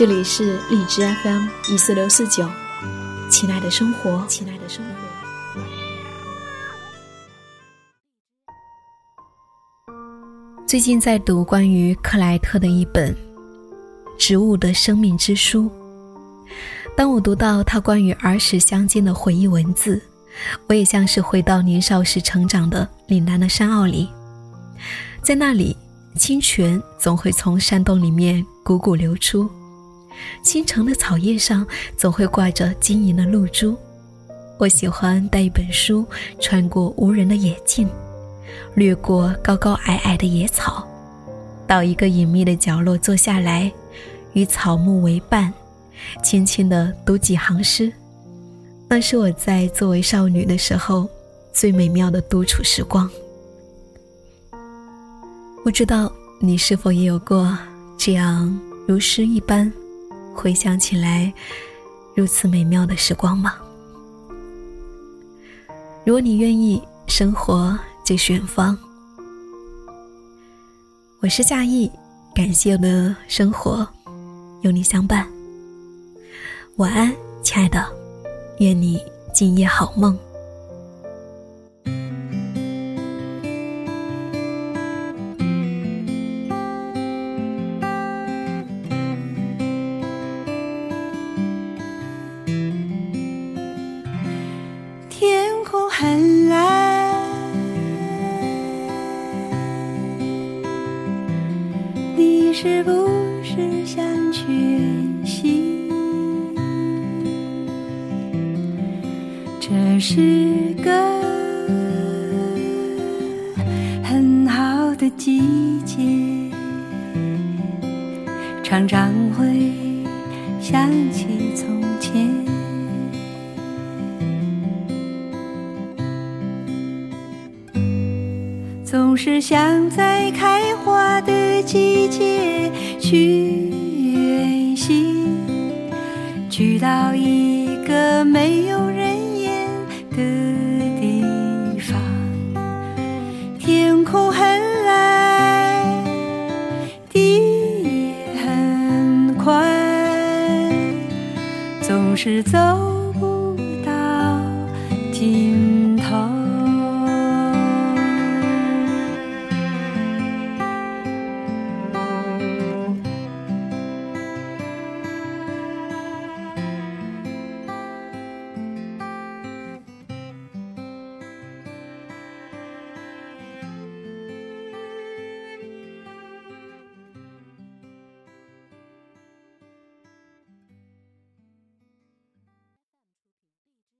这里是荔枝 FM 一四六四九，亲爱的生活，亲爱的生活。最近在读关于克莱特的一本《植物的生命之书》。当我读到他关于儿时乡间的回忆文字，我也像是回到年少时成长的岭南的山坳里，在那里，清泉总会从山洞里面汩汩流出。清晨的草叶上总会挂着晶莹的露珠。我喜欢带一本书，穿过无人的野径，掠过高高矮矮的野草，到一个隐秘的角落坐下来，与草木为伴，轻轻地读几行诗。那是我在作为少女的时候最美妙的独处时光。不知道你是否也有过这样如诗一般？回想起来，如此美妙的时光吗？如果你愿意，生活就是远方。我是夏意，感谢我的生活有你相伴。晚安，亲爱的，愿你今夜好梦。不是想学习？这是个很好的季节，常常会想起从是想在开花的。季节去远行，去到一个没有人烟的地方。天空很蓝，地也很宽，总是走不到尽。